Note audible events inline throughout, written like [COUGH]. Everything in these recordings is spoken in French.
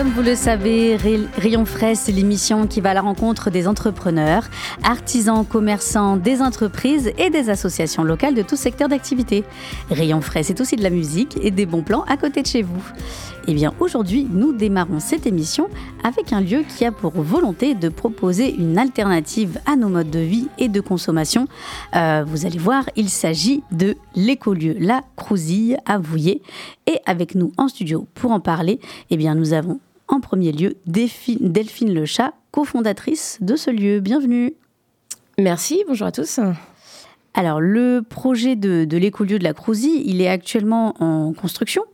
Comme vous le savez, Ray- Rayon Frais, c'est l'émission qui va à la rencontre des entrepreneurs, artisans, commerçants, des entreprises et des associations locales de tout secteur d'activité. Rayon Frais, c'est aussi de la musique et des bons plans à côté de chez vous. Eh bien, aujourd'hui, nous démarrons cette émission avec un lieu qui a pour volonté de proposer une alternative à nos modes de vie et de consommation. Euh, vous allez voir, il s'agit de l'écolieu La Crousille à Vouillé. Et avec nous en studio pour en parler, eh bien, nous avons en premier lieu Delphine, Le Chat, cofondatrice de ce lieu. Bienvenue. Merci, bonjour à tous. Alors, le projet de, de l'écolieu de la Crousille, il est actuellement en construction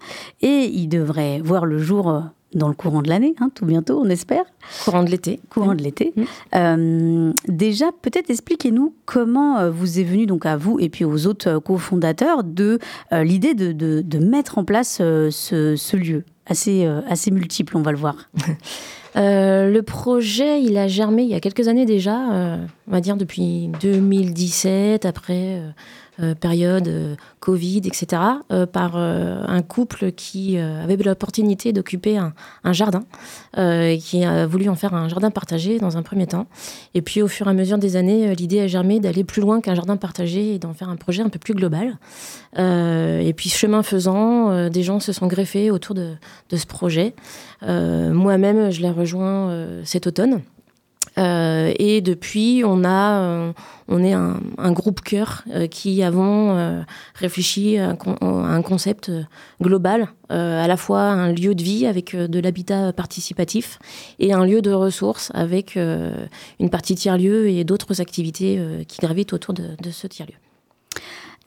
et il devrait voir le jour euh, dans le courant de l'année, hein, tout bientôt, on espère, Courant de l'été. courant de l'été. Mm. Euh, déjà, peut-être expliquez-nous comment euh, vous est venu donc à vous et puis aux autres euh, cofondateurs de euh, l'idée de, de- de mettre en place euh, ce, ce lieu assez, assez multiple, on va le voir. [LAUGHS] Le projet, il a germé il y a quelques années déjà, on va dire depuis 2017, après euh, période euh, Covid, etc., euh, par un couple qui avait l'opportunité d'occuper un, un jardin, qui a voulu en faire un jardin partagé dans un premier temps. Et puis au fur et à mesure des années, l'idée a germé d'aller plus loin qu'un jardin partagé et d'en faire un projet un peu plus global. Et puis chemin faisant, des gens se sont greffés autour de, ce projet. Moi-même, je l'ai rejoint cet automne. Euh, et depuis, on a, euh, on est un, groupe cœur euh, qui avons réfléchi à un, concept global, à la fois un lieu de vie avec de l'habitat participatif et un lieu de ressources avec une partie tiers-lieu et d'autres activités qui gravitent autour de, ce tiers-lieu.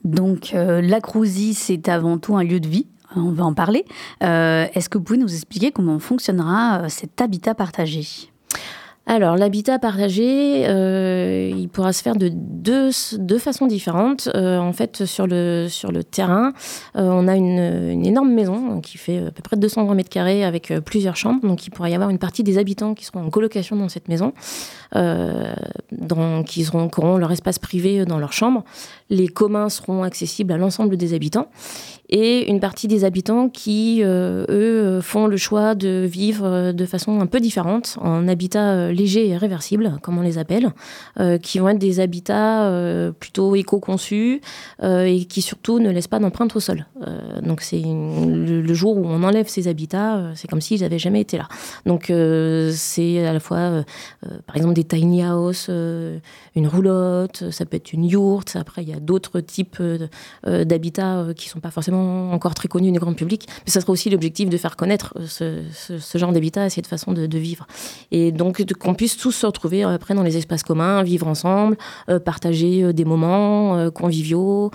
Donc, la Crousille, c'est avant tout un lieu de vie. hein, On va en parler. Est-ce que vous pouvez nous expliquer comment fonctionnera cet habitat partagé? Alors, l'habitat partagé, euh, il pourra se faire de deux, deux façons différentes. Euh, en fait, sur le, sur le terrain, euh, on a une, énorme maison qui fait à peu près 220 mètres carrés avec plusieurs chambres. Donc, il pourra y avoir une partie des habitants qui seront en colocation dans cette maison, dans, qui auront leur espace privé dans leur chambre. Les communs seront accessibles à l'ensemble des habitants. Et une partie des habitants qui, euh, eux, font le choix de vivre euh, de façon un peu différente, en habitat euh, léger et réversible, comme on les appelle, qui vont être des habitats plutôt éco-conçus et qui surtout ne laissent pas d'empreinte au sol. Donc c'est le, jour où on enlève ces habitats, c'est comme s'ils n'avaient jamais été là. Donc c'est à la fois, par exemple, des tiny house, une roulotte, ça peut être une yourte. Après, il y a d'autres types d'habitats qui sont pas forcément encore très connus du grand public. Mais ça sera aussi l'objectif de faire connaître euh, ce, genre d'habitat et cette façon de, vivre. Et donc qu'on puisse tous se retrouver euh, après dans les espaces communs, vivre ensemble, euh, partager des moments conviviaux,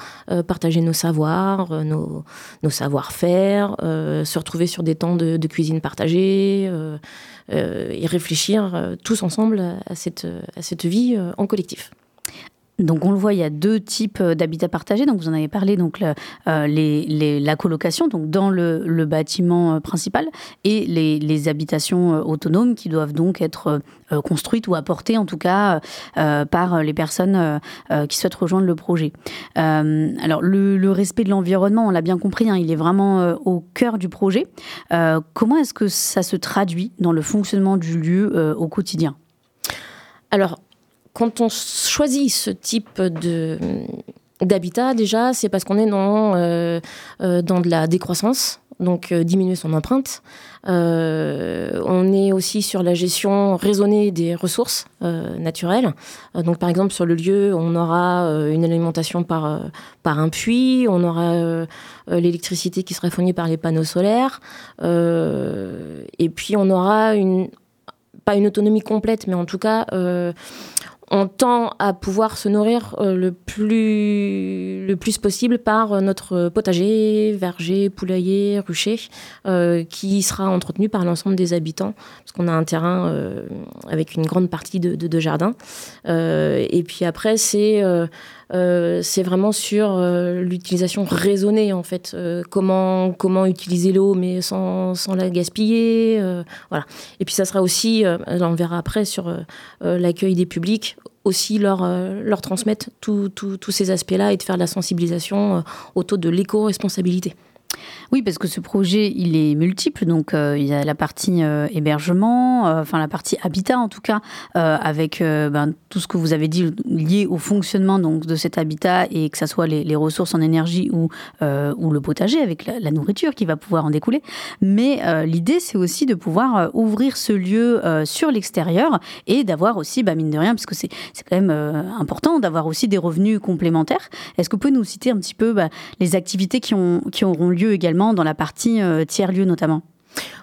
partager nos savoirs, nos, savoir-faire, se retrouver sur des temps de, cuisine partagée. et réfléchir tous ensemble à cette, vie en collectif. Donc on le voit, il y a deux types euh, d'habitat partagé. Donc vous en avez parlé, donc euh, la colocation, donc dans le, bâtiment euh, principal, et les, habitations autonomes qui doivent donc être construites ou apportées en tout cas par les personnes qui souhaitent rejoindre le projet. Alors le, respect de l'environnement, on l'a bien compris, hein, il est vraiment au cœur du projet. Comment est-ce que ça se traduit dans le fonctionnement du lieu au quotidien? Quand on choisit ce type de, d'habitat, déjà, c'est parce qu'on est dans, dans de la décroissance donc euh, diminuer son empreinte. Euh, on est aussi sur la gestion raisonnée des ressources euh, naturelles. donc par exemple sur le lieu, on aura une alimentation par, par un puits, on aura l'électricité qui sera fournie par les panneaux solaires, et puis on aura une pas une autonomie complète, mais en tout cas on tend à pouvoir se nourrir euh, le, plus, le plus possible par euh, notre potager, verger, poulailler, rucher, euh, qui sera entretenu par l'ensemble des habitants, parce qu'on a un terrain avec une grande partie de, de, jardin. et puis après, c'est c'est vraiment sur l'utilisation raisonnée en fait. comment comment utiliser l'eau mais sans, sans, la gaspiller. voilà. Et puis ça sera aussi, on verra après sur l'accueil des publics aussi leur, euh, leur transmettre tous ces aspects-là et de faire de la sensibilisation euh, autour de l'éco-responsabilité. Oui, parce que ce projet, il est multiple. Donc, euh, il y a la partie euh, hébergement, euh, enfin la partie habitat en tout cas, avec ben, tout ce que vous avez dit lié au fonctionnement donc, de cet habitat et que ce soit les, ressources en énergie ou, le potager avec la, nourriture qui va pouvoir en découler. Mais l'idée, c'est aussi de pouvoir ouvrir ce lieu sur l'extérieur et d'avoir aussi, bah, mine de rien, parce que c'est quand même important d'avoir aussi des revenus complémentaires. Est-ce que vous pouvez nous citer un petit peu bah, les activités qui auront lieu également dans la partie euh, tiers-lieu notamment.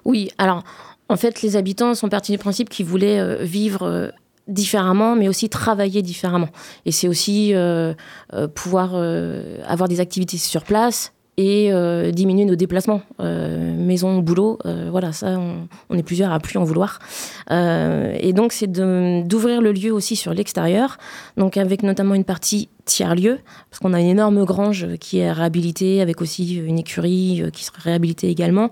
Oui, alors en fait, les habitants sont partis du principe qu'ils voulaient euh, vivre euh, différemment, mais aussi travailler différemment. Et c'est aussi pouvoir avoir des activités sur place et diminuer nos déplacements, maison, boulot. voilà, ça, on, est plusieurs à plus en vouloir. et donc, c'est d'ouvrir le lieu aussi sur l'extérieur, donc avec notamment une partie tiers-lieu, parce qu'on a une énorme grange qui est réhabilitée, avec aussi une écurie euh, qui sera réhabilitée également,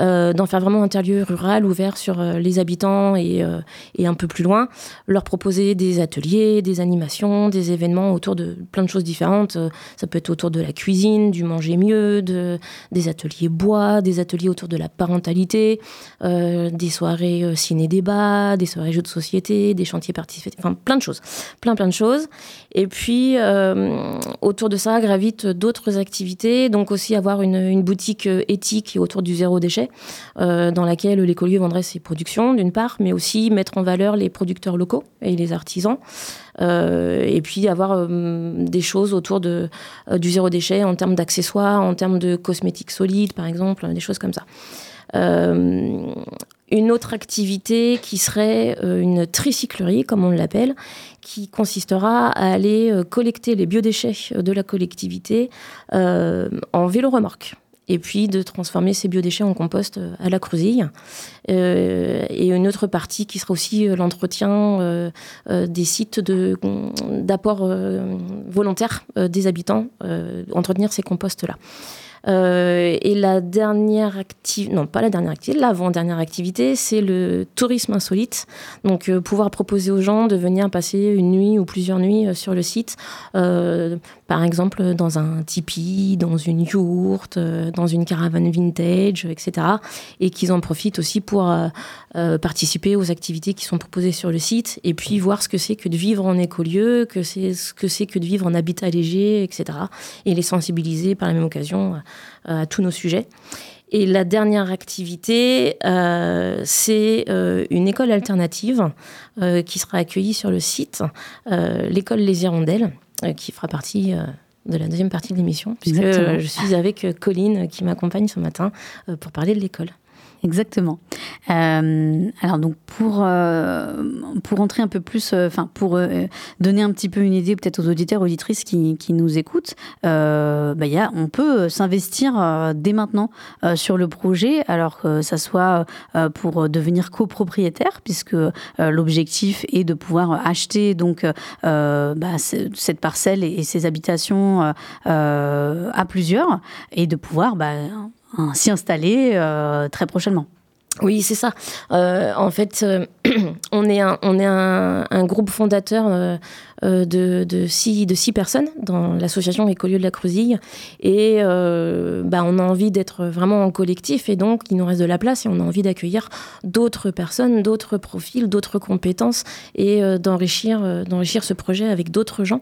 euh, d'en faire vraiment un tiers-lieu rural ouvert sur euh, les habitants et, et, un peu plus loin, leur proposer des ateliers, des animations, des événements autour de plein de choses différentes. Ça peut être autour de la cuisine, du manger mieux, de, des ateliers bois, des ateliers autour de la parentalité, des soirées ciné-débat, des soirées jeux de société, des chantiers participatifs, enfin plein de choses, plein plein de choses. Et puis autour de ça gravitent d'autres activités, donc aussi avoir une, boutique euh, éthique autour du zéro déchet, euh, dans laquelle l'écolieu vendrait ses productions, d'une part, mais aussi mettre en valeur les producteurs locaux et les artisans. et puis avoir des choses autour de, du zéro déchet en termes d'accessoires, en termes de cosmétiques solides, par exemple, des choses comme ça. une autre activité qui serait une tricyclerie, comme on l'appelle, qui consistera à aller euh, collecter les biodéchets de la collectivité euh, en vélo-remorque et puis de transformer ces biodéchets en compost euh, à la Crusille. et une autre partie qui sera aussi l'entretien des sites d'apport volontaire des habitants, entretenir ces composts-là. Euh, et la dernière activité, non pas la dernière activité, l'avant-dernière activité, c'est le tourisme insolite. Donc euh, pouvoir proposer aux gens de venir passer une nuit ou plusieurs nuits euh, sur le site, par exemple dans un tipi, dans une yourte, dans une caravane vintage, etc. Et qu'ils en profitent aussi pour participer aux activités qui sont proposées sur le site et puis voir ce que c'est que de vivre en écolieu, que c'est ce que c'est que de vivre en habitat léger, etc. Et les sensibiliser par la même occasion euh, à tous nos sujets. Et la dernière activité, euh, c'est euh, une école alternative qui sera accueillie sur le site, l'école Les Hirondelles, qui fera partie de la deuxième partie de l'émission, puisque je suis avec Colline qui m'accompagne ce matin pour parler de l'école. Exactement. Euh, alors donc pour euh, pour entrer un peu plus, euh, enfin pour donner un petit peu une idée peut-être aux auditeurs auditrices qui, qui nous écoutent, bah, y a, on peut s'investir dès maintenant sur le projet, alors que ça soit pour devenir copropriétaire, puisque l'objectif est de pouvoir acheter donc bah, cette parcelle et, ces habitations à plusieurs et de pouvoir bah, s'y installer euh, très prochainement. Oui, c'est ça. Euh, en fait, euh, [CLEARS THROAT] on est un, groupe fondateur de, de, six, personnes dans l'association Écolieu de la Creusille. Et euh, bah, on a envie d'être vraiment en collectif et donc il nous reste de la place et on a envie d'accueillir d'autres personnes, d'autres profils, d'autres compétences et euh, d'enrichir, euh, d'enrichir ce projet avec d'autres gens.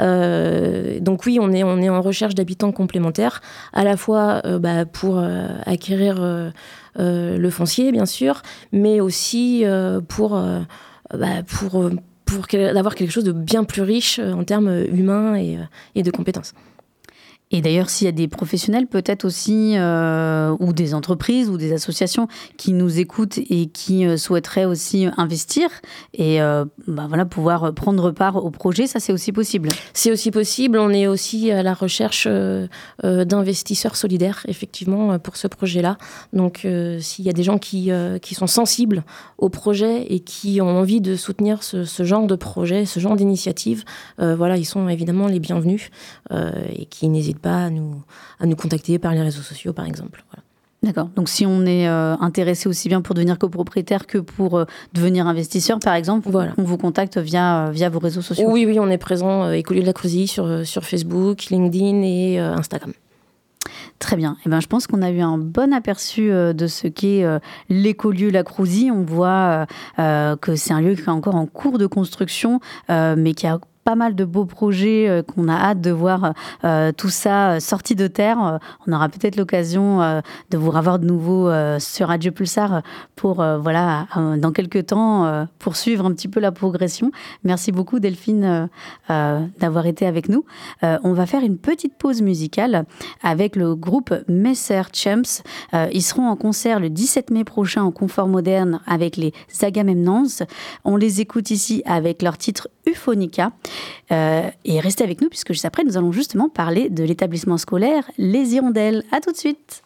Euh, donc oui, on est, on est en recherche d'habitants complémentaires, à la fois euh, bah, pour euh, acquérir euh, euh, le foncier, bien sûr, mais aussi euh, pour, euh, bah, pour, euh, pour d'avoir quelque chose de bien plus riche euh, en termes humains et, euh, et de compétences. Et d'ailleurs, s'il y a des professionnels, peut-être aussi, euh, ou des entreprises ou des associations qui nous écoutent et qui euh, souhaiteraient aussi investir et euh, bah voilà, pouvoir prendre part au projet, ça c'est aussi possible. C'est aussi possible. On est aussi à la recherche euh, d'investisseurs solidaires, effectivement, pour ce projet-là. Donc, s'il y a des gens qui, qui sont sensibles au projet et qui ont envie de soutenir ce, ce genre de projet, ce genre d'initiative, voilà, ils sont évidemment les bienvenus et qui n'hésitent pas à nous, à nous contacter par les réseaux sociaux, par exemple. Voilà. D'accord. Donc si on est euh, intéressé aussi bien pour devenir copropriétaire que pour euh, devenir investisseur, par exemple, Voilà. on vous contacte via, euh, via vos réseaux sociaux. Oui, oui, on est présent, euh, Écolier de la Creusille, sur, sur Facebook, LinkedIn et Instagram. Très bien. Eh ben, je pense qu'on a eu un bon aperçu de ce qu'est l'écolieu La Crousie. On voit que c'est un lieu qui est encore en cours de construction, mais qui a pas mal de beaux projets euh, qu'on a hâte de voir euh, tout ça euh, sorti de terre. On aura peut-être l'occasion de vous revoir de nouveau sur Radio Pulsar pour, voilà, dans quelques temps, poursuivre un petit peu la progression. Merci beaucoup Delphine d'avoir été avec nous. On va faire une petite pause musicale avec le groupe Messer Champs. Ils seront en concert le 17 mai prochain au Confort Moderne avec les Agamemnons. On les écoute ici avec leur titre Euphonica. Euh, et restez avec nous puisque juste après, nous allons justement parler de l'établissement scolaire Les Hirondelles. À tout de suite.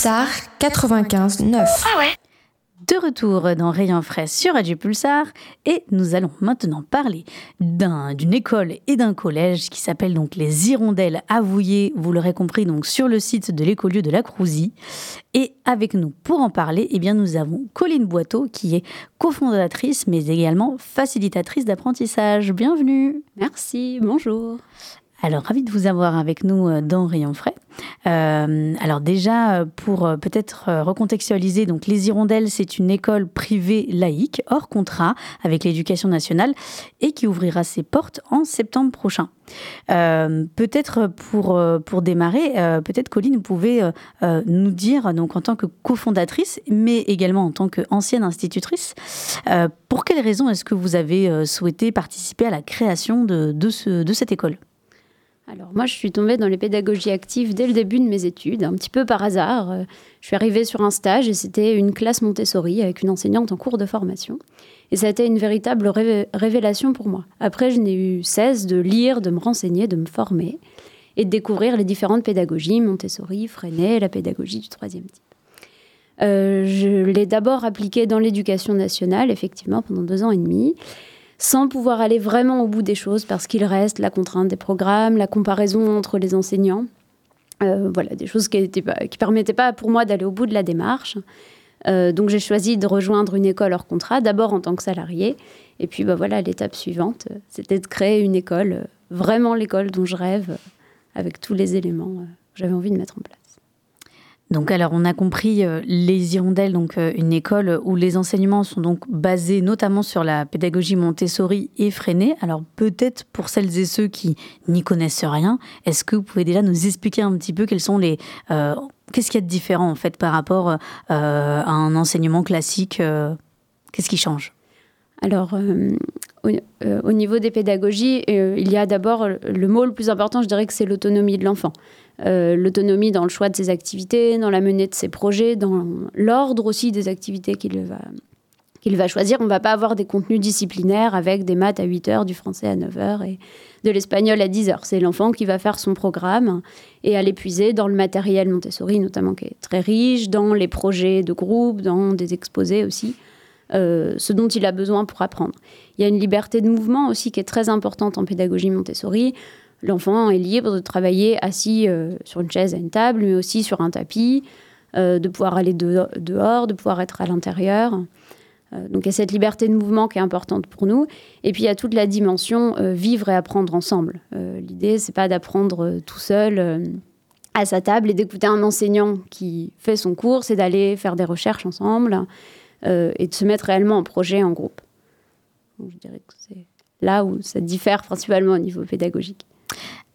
Pulsar 95 9. Ah ouais de retour dans Rayon Frais sur Radio Pulsar et nous allons maintenant parler d'une école et d'un collège qui s'appelle donc les Hirondelles Avouillées, vous l'aurez compris, donc sur le site de l'écolieu de la Crousie. Et avec nous pour en parler, eh bien, nous avons Colline Boiteau qui est cofondatrice mais également facilitatrice d'apprentissage. Bienvenue. Merci, bonjour. Alors, ravi de vous avoir avec nous euh, dans Rayon. Euh, alors déjà, pour euh, peut-être recontextualiser, donc les Hirondelles, c'est une école privée laïque, hors contrat avec l'éducation nationale, et qui ouvrira ses portes en septembre prochain. peut-être pour, pour démarrer, peut-être Colline, vous pouvez nous dire, donc en tant que cofondatrice, mais également en tant qu'ancienne institutrice, pour quelles raisons est-ce que vous avez souhaité participer à la création de cette école? Alors moi, je suis tombée dans les pédagogies actives dès le début de mes études, un petit peu par hasard. Euh, je suis arrivée sur un stage et c'était une classe Montessori avec une enseignante en cours de formation. Et ça a été une véritable révélation pour moi. Après, je n'ai eu cesse de lire, de me renseigner, de me former et de découvrir les différentes pédagogies, Montessori, Freinet, la pédagogie du troisième type. Euh, je l'ai d'abord appliquée dans l'éducation nationale, effectivement, pendant deux ans et demi sans pouvoir aller vraiment au bout des choses parce qu'il reste la contrainte des programmes, la comparaison entre les enseignants. Euh, voilà, des choses qui ne permettaient pas pour moi d'aller au bout de la démarche. Euh, donc j'ai choisi de rejoindre une école hors contrat, d'abord en tant que salarié, et puis bah, voilà, l'étape suivante, c'était de créer une école, vraiment l'école dont je rêve, avec tous les éléments que j'avais envie de mettre en place. Donc alors on a compris euh, les Hirondelles, donc euh, une école où les enseignements sont donc basés notamment sur la pédagogie Montessori et Freinet. Alors peut-être pour celles et ceux qui n'y connaissent rien, est-ce que vous pouvez déjà nous expliquer un petit peu quels sont les euh, qu'est-ce qu'il y a de différent en fait par rapport à un enseignement classique Qu'est-ce qui change? Alors, au, niveau des pédagogies, il y a d'abord le mot le plus important, je dirais que c'est l'autonomie de l'enfant. Euh, l'autonomie dans le choix de ses activités, dans la menée de ses projets, dans l'ordre aussi des activités qu'il va, va choisir. On ne va pas avoir des contenus disciplinaires avec des maths à 8 heures, du français à 9 heures et de l'espagnol à 10 heures. C'est l'enfant qui va faire son programme et à l'épuiser dans le matériel Montessori, notamment qui est très riche, dans les projets de groupe, dans des exposés aussi. Euh, ce dont il a besoin pour apprendre. Il y a une liberté de mouvement aussi qui est très importante en pédagogie Montessori l'enfant est libre de travailler assis euh, sur une chaise à une table, mais aussi sur un tapis, euh, de pouvoir aller dehors, de pouvoir être à l'intérieur. Euh, donc il y a cette liberté de mouvement qui est importante pour nous. Et puis il y a toute la dimension vivre et apprendre ensemble. L'idée, c'est pas d'apprendre tout seul à sa table et d'écouter un enseignant qui fait son cours, c'est d'aller faire des recherches ensemble et de se mettre réellement en projet en groupe. je dirais que c'est là où ça diffère principalement au niveau pédagogique.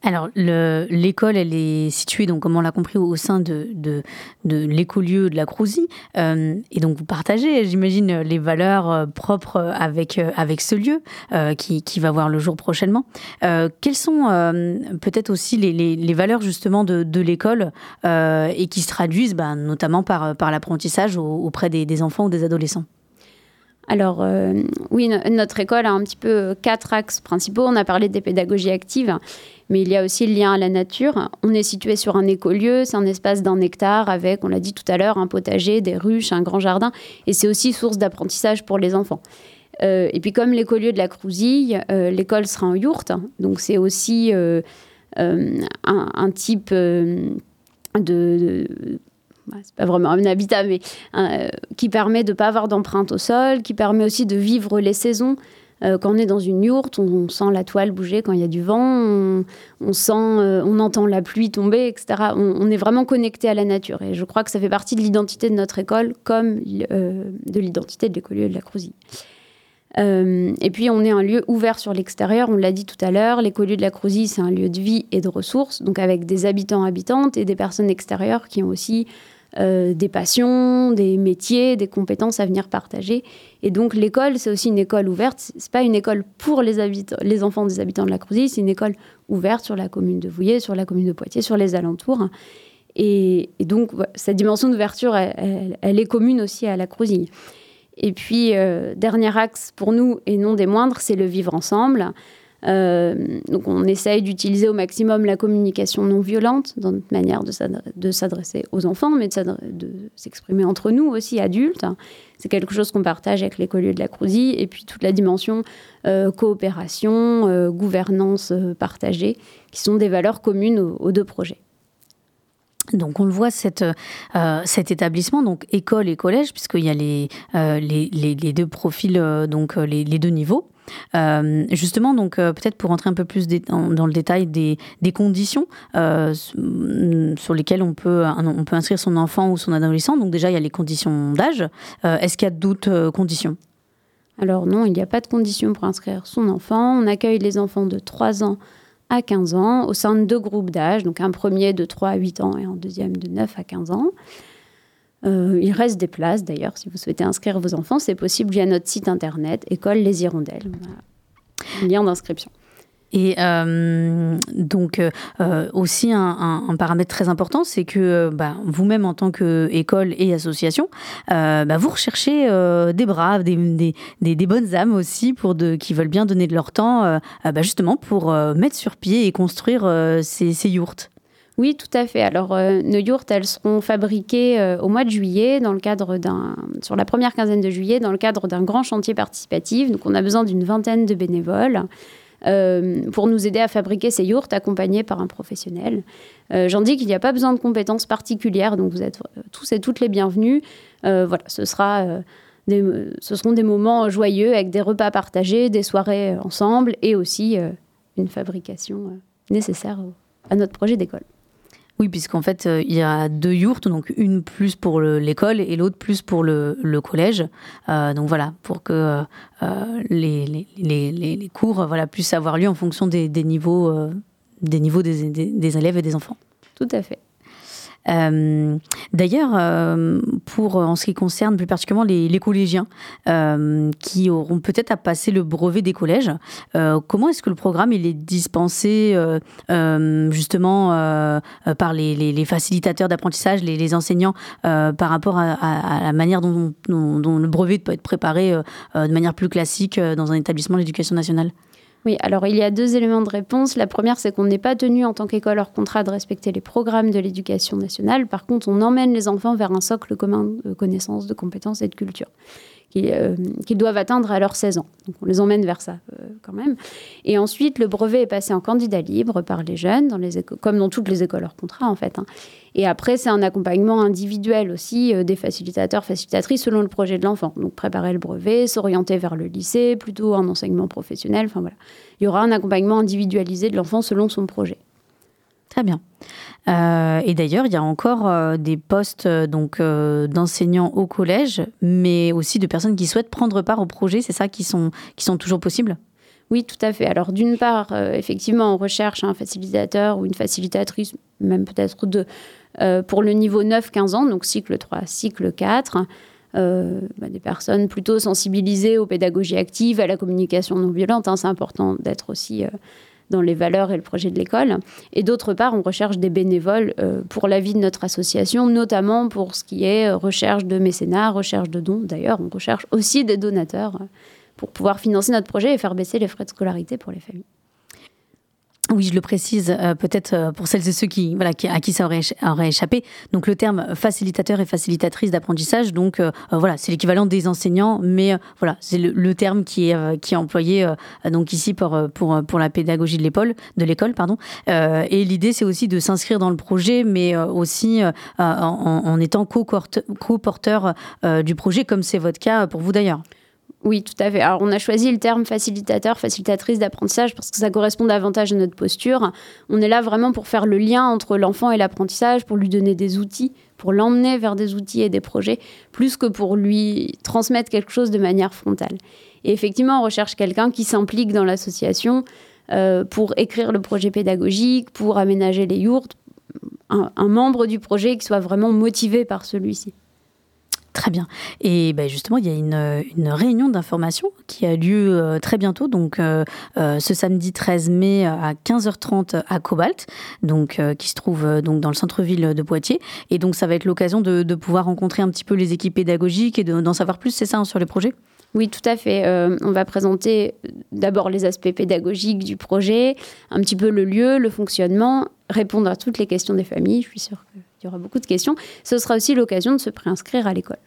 Alors, l'école, elle est située, donc, comme on l'a compris, au sein de, de, de l'écolieu de la Crousie. Euh, et donc, vous partagez, j'imagine, les valeurs euh, propres avec, euh, avec ce lieu qui, qui, va voir le jour prochainement. quelles sont peut-être aussi les, les, valeurs, justement, de, l'école et qui se traduisent bah, notamment par, par l'apprentissage auprès des enfants ou des adolescents? Alors euh, oui, notre école a un petit peu quatre axes principaux. On a parlé des pédagogies actives, mais il y a aussi le lien à la nature. On est situé sur un écolieu, c'est un espace d'un hectare avec, on l'a dit tout à l'heure, un potager, des ruches, un grand jardin, et c'est aussi source d'apprentissage pour les enfants. Euh, et puis comme l'écolieu de la Crousille, euh, l'école sera en yourte, donc c'est aussi un, type de c'est pas vraiment un habitat, mais euh, qui permet de ne pas avoir d'empreinte au sol, qui permet aussi de vivre les saisons. Euh, quand on est dans une yourte, on, sent la toile bouger quand il y a du vent, on, sent, euh, on entend la pluie tomber, etc. On, est vraiment connecté à la nature. Et je crois que ça fait partie de l'identité de notre école, comme de l'identité de l'écolieu de la Crousille. et puis, on est un lieu ouvert sur l'extérieur, on l'a dit tout à l'heure. L'écolieu de la Crousille, c'est un lieu de vie et de ressources, donc avec des habitants, habitantes et des personnes extérieures qui ont aussi euh, des passions, des métiers, des compétences à venir partager. Et donc l'école, c'est aussi une école ouverte. C'est pas une école pour les, habitants, les enfants des habitants de la Crousille, c'est une école ouverte sur la commune de Vouillé, sur la commune de Poitiers, sur les alentours. Et, donc cette dimension d'ouverture, elle, est commune aussi à la Crousille. Et puis, euh, dernier axe pour nous, et non des moindres, c'est le vivre ensemble. Euh, donc on essaye d'utiliser au maximum la communication non violente dans notre manière de s'adresser aux enfants, mais de s'exprimer entre nous aussi, adultes. C'est quelque chose qu'on partage avec l'écolieu de la Crousie. Et puis toute la dimension euh, coopération, euh, gouvernance partagée, qui sont des valeurs communes aux deux projets. Donc on le voit cet établissement donc école et collège puisqu'il y a les, deux profils donc les, deux niveaux. Justement donc peut-être pour rentrer un peu plus dans, le détail des, conditions sur lesquelles on peut on peut inscrire son enfant ou son adolescent. Donc déjà il y a les conditions d'âge. Est-ce qu'il y a d'autres conditions? Alors non il n'y a pas de conditions pour inscrire son enfant. On accueille les enfants de 3 ans à 15 ans au sein de deux groupes d'âge, donc un premier de 3 à 8 ans et un deuxième de 9 à 15 ans. Euh, il reste des places d'ailleurs, si vous souhaitez inscrire vos enfants, c'est possible via notre site internet École Les Hirondelles. Lien d'inscription. Et euh, donc euh, aussi un, paramètre très important, c'est que bah, vous-même en tant qu'école et association, bah, vous recherchez des braves, des, bonnes âmes aussi pour qui veulent bien donner de leur temps, bah, justement pour mettre sur pied et construire ces, ces yourtes. Oui, tout à fait. Alors, nos yourtes, elles seront fabriquées au mois de juillet, sur la première quinzaine de juillet, dans le cadre d'un grand chantier participatif. Donc, on a besoin d'une vingtaine de bénévoles. Euh, pour nous aider à fabriquer ces yourtes accompagnés par un professionnel. Euh, j'en dis qu'il n'y a pas besoin de compétences particulières, donc vous êtes euh, tous et toutes les bienvenus. voilà, ce, sera, ce seront des moments joyeux avec des repas partagés, des soirées ensemble et aussi une fabrication nécessaire à notre projet d'école. Oui, puisqu'en fait, euh, il y a deux yourtes, donc une plus pour l'école et l'autre plus pour le, collège. Euh, donc voilà, pour que euh, les, les, cours voilà, puissent avoir lieu en fonction des, niveaux, des, niveaux des élèves et des enfants. Tout à fait. Euh, d'ailleurs, euh, pour en ce qui concerne plus particulièrement les, collégiens euh, qui auront peut-être à passer le brevet des collèges, comment est-ce que le programme il est dispensé justement par les, facilitateurs d'apprentissage, les, enseignants, par rapport à, la manière dont, dont, le brevet peut être préparé de manière plus classique dans un établissement d'éducation nationale? Oui, alors il y a deux éléments de réponse. La première, c'est qu'on n'est pas tenu en tant qu'école hors contrat de respecter les programmes de l'éducation nationale. Par contre, on emmène les enfants vers un socle commun de connaissances, de compétences et de culture. Euh, qu'ils doivent atteindre à leurs 16 ans. Donc on les emmène vers ça euh, quand même. Et ensuite, le brevet est passé en candidat libre par les jeunes, dans les comme dans toutes les écoles hors contrat en fait. Hein. Et après, c'est un accompagnement individuel aussi euh, des facilitateurs, facilitatrices selon le projet de l'enfant. Donc préparer le brevet, s'orienter vers le lycée, plutôt un enseignement professionnel. Enfin voilà, il y aura un accompagnement individualisé de l'enfant selon son projet. Très bien. Euh, et d'ailleurs, il y a encore euh, des postes euh, donc d'enseignants au collège, mais aussi de personnes qui souhaitent prendre part au projet. C'est ça qui sont qui sont toujours possibles? Oui, tout à fait. Alors d'une part, effectivement, on recherche un facilitateur ou une facilitatrice, même peut-être deux, pour le niveau 9-15 ans, donc cycle 3, cycle 4. Bah, des personnes plutôt sensibilisées aux pédagogies actives, à la communication non violente. Hein. C'est important d'être aussi dans les valeurs et le projet de l'école. Et d'autre part, on recherche des bénévoles euh, pour la vie de notre association, notamment pour ce qui est euh, recherche de mécénat, recherche de dons. D'ailleurs, on recherche aussi des donateurs euh, pour pouvoir financer notre projet et faire baisser les frais de scolarité pour les familles. Oui, je le précise euh, peut-être euh, pour celles et ceux qui, voilà, à qui ça aurait, aurait, échappé. Donc le terme facilitateur et facilitatrice d'apprentissage, donc euh, voilà, c'est l'équivalent des enseignants, mais voilà, c'est le, terme qui est, qui est employé donc ici pour, pour, pour la pédagogie de l'école, de l'école, pardon. et l'idée, c'est aussi de s'inscrire dans le projet, mais aussi en, en, étant co-porteur du projet, comme c'est votre cas pour vous d'ailleurs. Oui, tout à fait. Alors, on a choisi le terme facilitateur, facilitatrice d'apprentissage parce que ça correspond davantage à notre posture. On est là vraiment pour faire le lien entre l'enfant et l'apprentissage, pour lui donner des outils, pour l'emmener vers des outils et des projets, plus que pour lui transmettre quelque chose de manière frontale. Et effectivement, on recherche quelqu'un qui s'implique dans l'association euh, pour écrire le projet pédagogique, pour aménager les yourtes, un membre du projet qui soit vraiment motivé par celui-ci. Très bien. Et ben justement, il y a une, réunion d'information qui a lieu euh, très bientôt, donc euh, euh, ce samedi 13 mai à 15h30 à Cobalt, donc qui se trouve donc dans le centre-ville de Poitiers. Et donc ça va être l'occasion de, pouvoir rencontrer un petit peu les équipes pédagogiques et d'en savoir plus, c'est ça, hein, sur les projets? Oui, tout à fait. On va présenter d'abord les aspects pédagogiques du projet, un petit peu le lieu, le fonctionnement, répondre à toutes les questions des familles. Je suis sûre qu'il y aura beaucoup de questions. Ce sera aussi l'occasion de se préinscrire à l'école.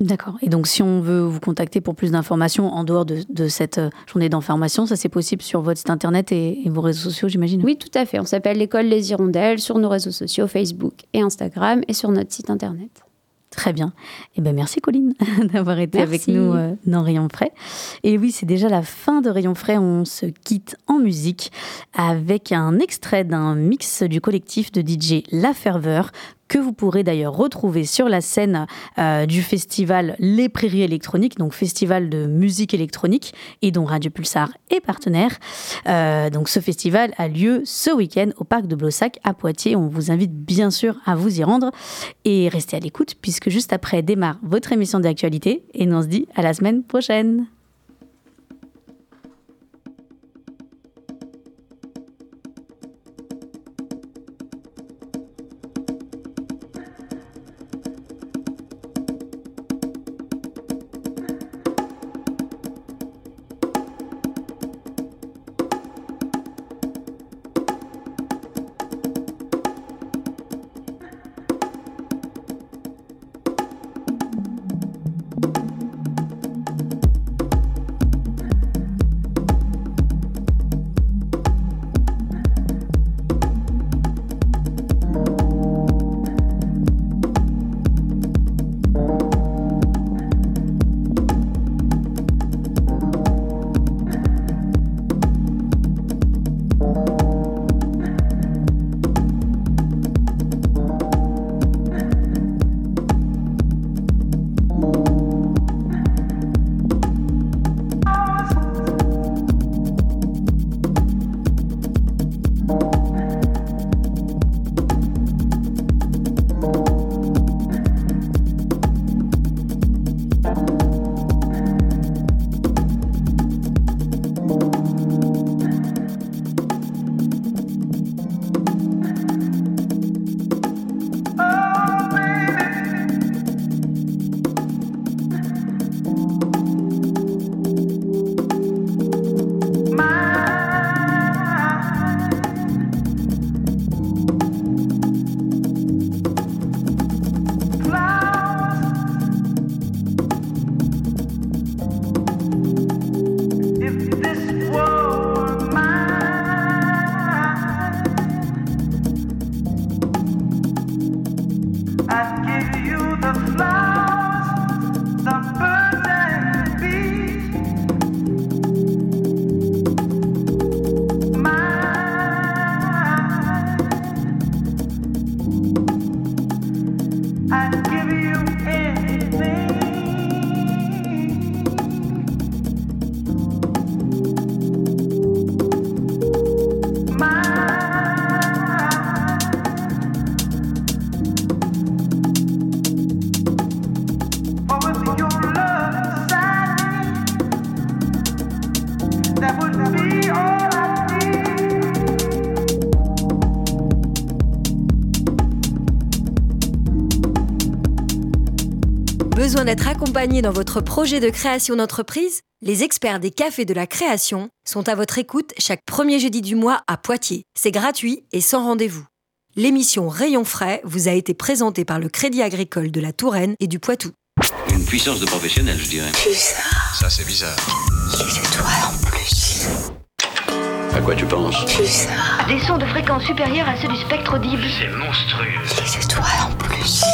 D'accord. Et donc, si on veut vous contacter pour plus d'informations en dehors de, cette euh, journée d'information, ça c'est possible sur votre site internet et, vos réseaux sociaux, j'imagine? Oui, tout à fait. On s'appelle l'école Les Hirondelles sur nos réseaux sociaux, Facebook et Instagram, et sur notre site internet. Très bien. Eh ben merci Colline [LAUGHS] d'avoir été avec nous euh, dans Rayon Frais. Et oui, c'est déjà la fin de Rayon Frais. On se quitte en musique avec un extrait d'un mix du collectif de DJ La Ferveur que vous pourrez d'ailleurs retrouver sur la scène euh, du festival Les Prairies électroniques, donc festival de musique électronique et dont Radio Pulsar est partenaire. Euh, donc ce festival a lieu ce week-end au parc de Blossac à Poitiers. On vous invite bien sûr à vous y rendre et rester à l'écoute puisque juste après démarre votre émission d'actualité et on se dit à la semaine prochaine. D'être accompagné dans votre projet de création d'entreprise Les experts des cafés de la création sont à votre écoute chaque premier jeudi du mois à Poitiers. C'est gratuit et sans rendez-vous. L'émission Rayon frais vous a été présentée par le Crédit agricole de la Touraine et du Poitou. Une puissance de professionnel, je dirais. Bizarre. Ça, c'est bizarre. Des étoiles en plus. À quoi tu penses? Bizarre. Des sons de fréquence supérieure à ceux du spectre audible. C'est monstrueux. Des étoiles en plus.